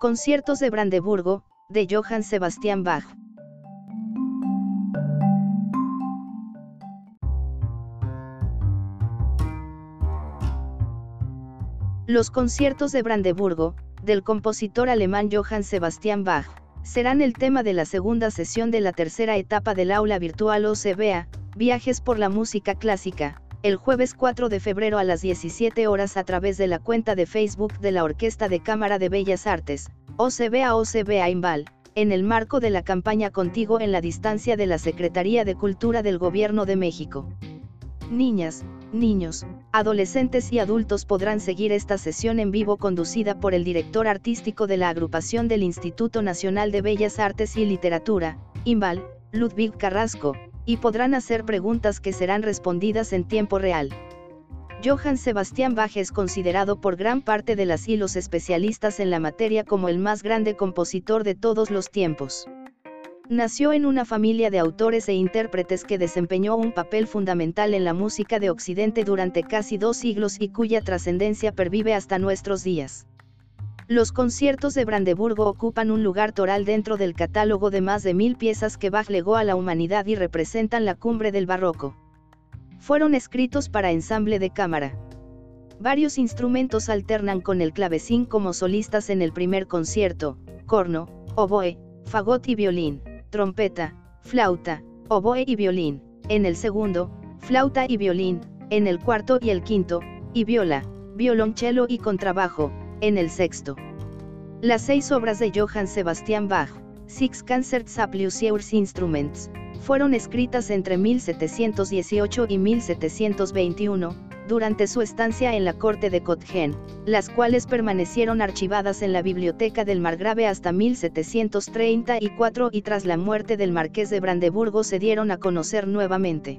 Conciertos de Brandeburgo, de Johann Sebastian Bach. Los conciertos de Brandeburgo, del compositor alemán Johann Sebastian Bach, serán el tema de la segunda sesión de la tercera etapa del aula virtual OCBA, Viajes por la Música Clásica, el jueves 4 de febrero a las 17 horas a través de la cuenta de Facebook de la Orquesta de Cámara de Bellas Artes, OCBA OCBA Imbal, en el marco de la campaña Contigo en la distancia de la Secretaría de Cultura del Gobierno de México. Niñas, niños, adolescentes y adultos podrán seguir esta sesión en vivo conducida por el director artístico de la agrupación del Instituto Nacional de Bellas Artes y Literatura, IMBAL, Ludwig Carrasco, y podrán hacer preguntas que serán respondidas en tiempo real. Johann Sebastian Bach es considerado por gran parte de las y los especialistas en la materia como el más grande compositor de todos los tiempos. Nació en una familia de autores e intérpretes que desempeñó un papel fundamental en la música de Occidente durante casi dos siglos y cuya trascendencia pervive hasta nuestros días. Los conciertos de Brandeburgo ocupan un lugar toral dentro del catálogo de más de mil piezas que Bach legó a la humanidad y representan la cumbre del barroco. Fueron escritos para ensamble de cámara. Varios instrumentos alternan con el clavecín como solistas en el primer concierto, corno, oboe, fagot y violín trompeta, flauta, oboe y violín, en el segundo, flauta y violín, en el cuarto y el quinto, y viola, violonchelo y contrabajo, en el sexto. Las seis obras de Johann Sebastian Bach, Six Concerts Plusieurs Instruments, fueron escritas entre 1718 y 1721, durante su estancia en la corte de Cottgen, las cuales permanecieron archivadas en la biblioteca del margrave hasta 1734 y tras la muerte del marqués de Brandeburgo se dieron a conocer nuevamente.